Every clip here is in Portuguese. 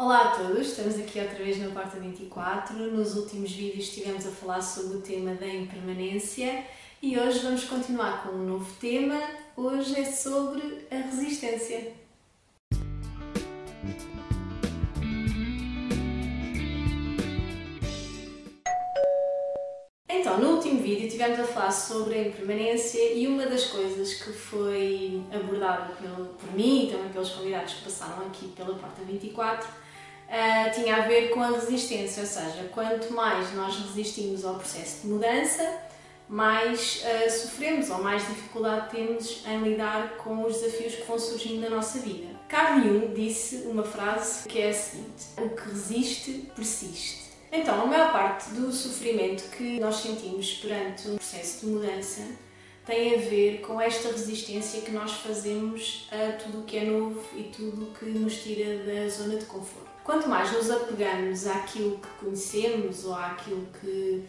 Olá a todos, estamos aqui outra vez na Porta 24. Nos últimos vídeos estivemos a falar sobre o tema da impermanência e hoje vamos continuar com um novo tema. Hoje é sobre a resistência. Então, no último vídeo estivemos a falar sobre a impermanência e uma das coisas que foi abordada por mim e também pelos convidados que passaram aqui pela Porta 24 uh, tinha a ver com a resistência, ou seja, quanto mais nós resistimos ao processo de mudança, mais uh, sofremos ou mais dificuldade temos em lidar com os desafios que vão surgindo na nossa vida. Carl Jung disse uma frase que é a seguinte: O que resiste, persiste. Então, a maior parte do sofrimento que nós sentimos perante um processo de mudança tem a ver com esta resistência que nós fazemos a tudo o que é novo e tudo o que nos tira da zona de conforto. Quanto mais nos apegamos àquilo que conhecemos ou àquilo que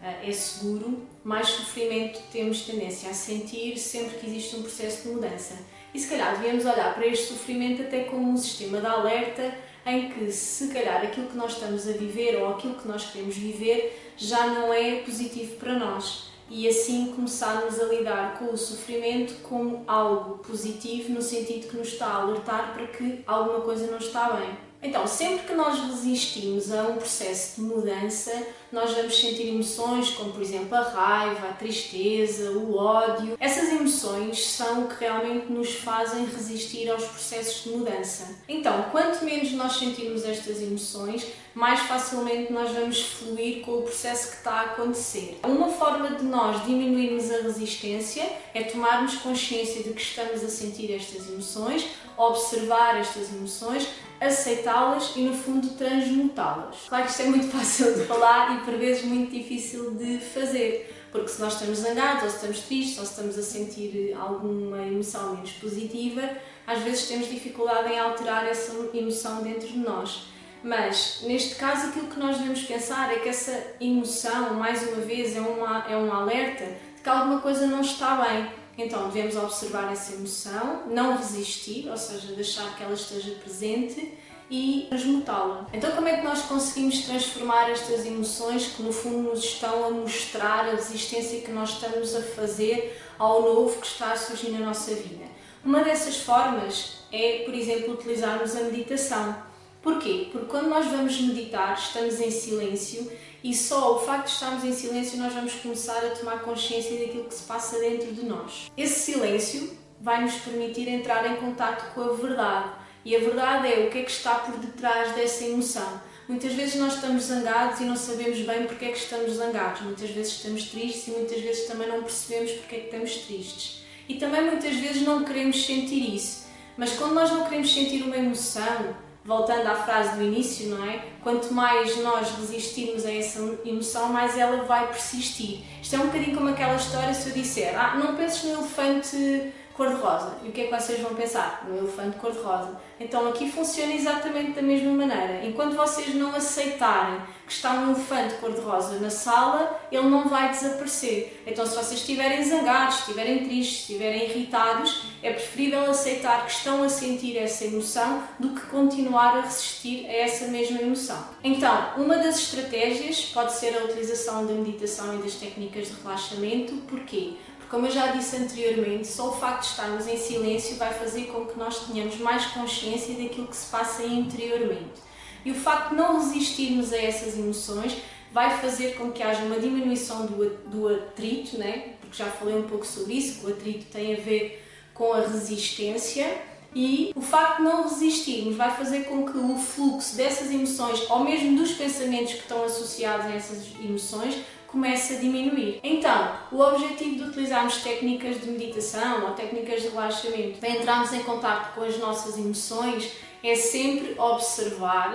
uh, é seguro, mais sofrimento temos tendência a sentir sempre que existe um processo de mudança. E se calhar devemos olhar para este sofrimento até como um sistema de alerta em que, se calhar, aquilo que nós estamos a viver ou aquilo que nós queremos viver já não é positivo para nós. E assim começarmos a lidar com o sofrimento como algo positivo, no sentido que nos está a alertar para que alguma coisa não está bem. Então, sempre que nós resistimos a um processo de mudança, nós vamos sentir emoções como, por exemplo, a raiva, a tristeza, o ódio. Essas emoções são o que realmente nos fazem resistir aos processos de mudança. Então, quanto menos nós sentirmos estas emoções, mais facilmente nós vamos fluir com o processo que está a acontecer. Uma forma de nós diminuirmos a resistência é tomarmos consciência de que estamos a sentir estas emoções, observar estas emoções, aceitá-las e, no fundo, transmutá-las. Claro que isto é muito fácil de falar e, por vezes, muito difícil de fazer, porque se nós estamos zangados, ou se estamos tristes, ou se estamos a sentir alguma emoção menos positiva, às vezes temos dificuldade em alterar essa emoção dentro de nós. Mas, neste caso, aquilo que nós devemos pensar é que essa emoção, mais uma vez, é, uma, é um alerta de que alguma coisa não está bem então devemos observar essa emoção, não resistir, ou seja, deixar que ela esteja presente e transmutá-la. Então, como é que nós conseguimos transformar estas emoções que, no fundo, nos estão a mostrar a resistência que nós estamos a fazer ao novo que está a surgir na nossa vida? Uma dessas formas é, por exemplo, utilizarmos a meditação. Porquê? Porque quando nós vamos meditar, estamos em silêncio e só o facto de estarmos em silêncio nós vamos começar a tomar consciência daquilo que se passa dentro de nós. Esse silêncio vai nos permitir entrar em contato com a verdade. E a verdade é o que é que está por detrás dessa emoção. Muitas vezes nós estamos zangados e não sabemos bem porque é que estamos zangados. Muitas vezes estamos tristes e muitas vezes também não percebemos porque é que estamos tristes. E também muitas vezes não queremos sentir isso. Mas quando nós não queremos sentir uma emoção, voltando à frase do início, não é? Quanto mais nós resistirmos a essa emoção, mais ela vai persistir. Isto é um bocadinho como aquela história se eu disser, ah, não penses no elefante cor-de-rosa. E o que é que vocês vão pensar? No elefante cor-de-rosa. Então aqui funciona exatamente da mesma maneira. Enquanto vocês não aceitarem que está um elefante cor-de-rosa na sala, ele não vai desaparecer. Então se vocês estiverem zangados, estiverem tristes, estiverem irritados, é preferível aceitar que estão a sentir essa emoção do que continuar a resistir a essa mesma emoção. Então, uma das estratégias pode ser a utilização da meditação e das técnicas de relaxamento. Porquê? Como eu já disse anteriormente, só o facto de estarmos em silêncio vai fazer com que nós tenhamos mais consciência daquilo que se passa interiormente. E o facto de não resistirmos a essas emoções vai fazer com que haja uma diminuição do, do atrito, né? porque já falei um pouco sobre isso, que o atrito tem a ver com a resistência. E o facto de não resistirmos vai fazer com que o fluxo dessas emoções, ou mesmo dos pensamentos que estão associados a essas emoções, começa a diminuir. Então, o objetivo de utilizarmos técnicas de meditação ou técnicas de relaxamento para entrarmos em contato com as nossas emoções é sempre observar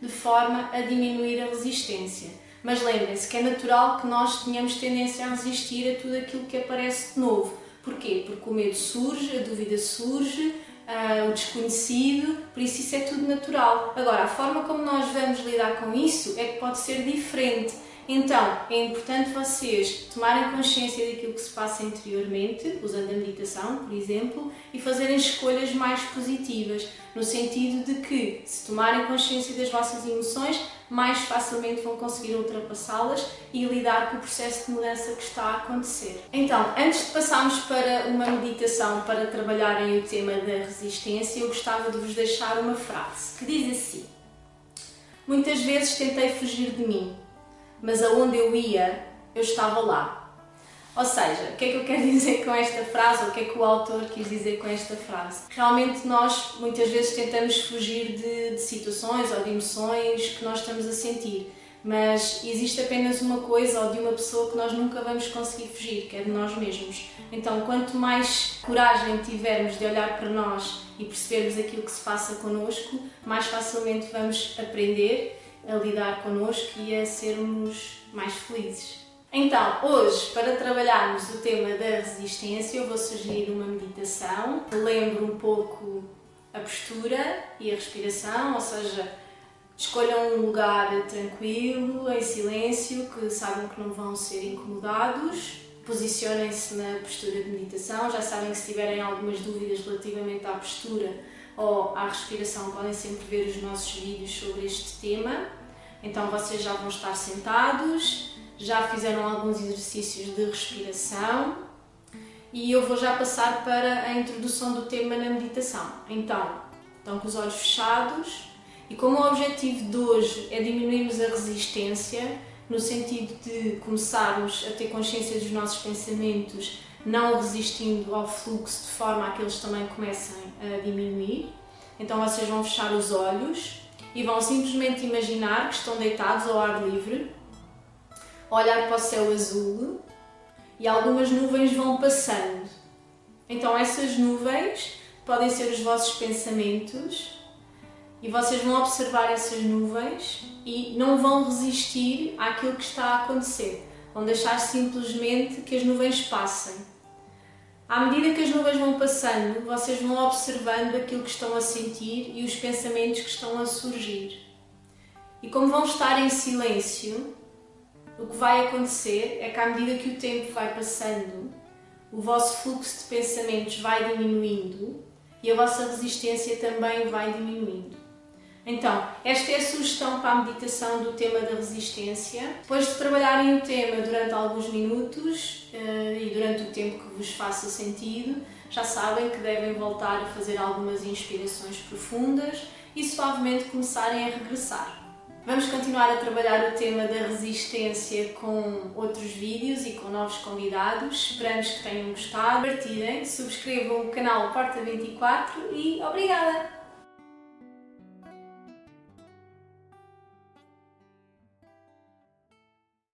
de forma a diminuir a resistência. Mas lembrem-se que é natural que nós tenhamos tendência a resistir a tudo aquilo que aparece de novo. Porquê? Porque o medo surge, a dúvida surge, uh, o desconhecido, por isso isso é tudo natural. Agora, a forma como nós vamos lidar com isso é que pode ser diferente. Então, é importante vocês tomarem consciência daquilo que se passa interiormente, usando a meditação, por exemplo, e fazerem escolhas mais positivas, no sentido de que, se tomarem consciência das vossas emoções, mais facilmente vão conseguir ultrapassá-las e lidar com o processo de mudança que está a acontecer. Então, antes de passarmos para uma meditação para trabalharem o tema da resistência, eu gostava de vos deixar uma frase que diz assim: Muitas vezes tentei fugir de mim mas aonde eu ia, eu estava lá. Ou seja, o que é que eu quero dizer com esta frase, ou o que é que o autor quis dizer com esta frase? Realmente nós muitas vezes tentamos fugir de, de situações ou de emoções que nós estamos a sentir, mas existe apenas uma coisa ou de uma pessoa que nós nunca vamos conseguir fugir, que é de nós mesmos. Então, quanto mais coragem tivermos de olhar para nós e percebermos aquilo que se passa connosco, mais facilmente vamos aprender a lidar connosco e a sermos mais felizes. Então, hoje, para trabalharmos o tema da resistência, eu vou sugerir uma meditação. Lembro um pouco a postura e a respiração, ou seja, escolham um lugar tranquilo, em silêncio, que sabem que não vão ser incomodados. Posicionem-se na postura de meditação. Já sabem que se tiverem algumas dúvidas relativamente à postura, ou à respiração, podem sempre ver os nossos vídeos sobre este tema. Então vocês já vão estar sentados, já fizeram alguns exercícios de respiração e eu vou já passar para a introdução do tema na meditação. Então, estão com os olhos fechados e como o objetivo de hoje é diminuirmos a resistência, no sentido de começarmos a ter consciência dos nossos pensamentos, não resistindo ao fluxo de forma a que eles também comecem a diminuir. Então vocês vão fechar os olhos e vão simplesmente imaginar que estão deitados ao ar livre, olhar para o céu azul e algumas nuvens vão passando. Então essas nuvens podem ser os vossos pensamentos e vocês vão observar essas nuvens e não vão resistir àquilo que está a acontecer. Vão deixar simplesmente que as nuvens passem. À medida que as nuvens vão passando, vocês vão observando aquilo que estão a sentir e os pensamentos que estão a surgir. E como vão estar em silêncio, o que vai acontecer é que à medida que o tempo vai passando, o vosso fluxo de pensamentos vai diminuindo e a vossa resistência também vai diminuindo. Então, esta é a sugestão para a meditação do tema da resistência. Depois de trabalharem o tema durante alguns minutos uh, e durante o tempo que vos faça sentido, já sabem que devem voltar a fazer algumas inspirações profundas e suavemente começarem a regressar. Vamos continuar a trabalhar o tema da resistência com outros vídeos e com novos convidados. Esperamos que tenham gostado. Partilhem, subscrevam o canal Porta 24 e obrigada!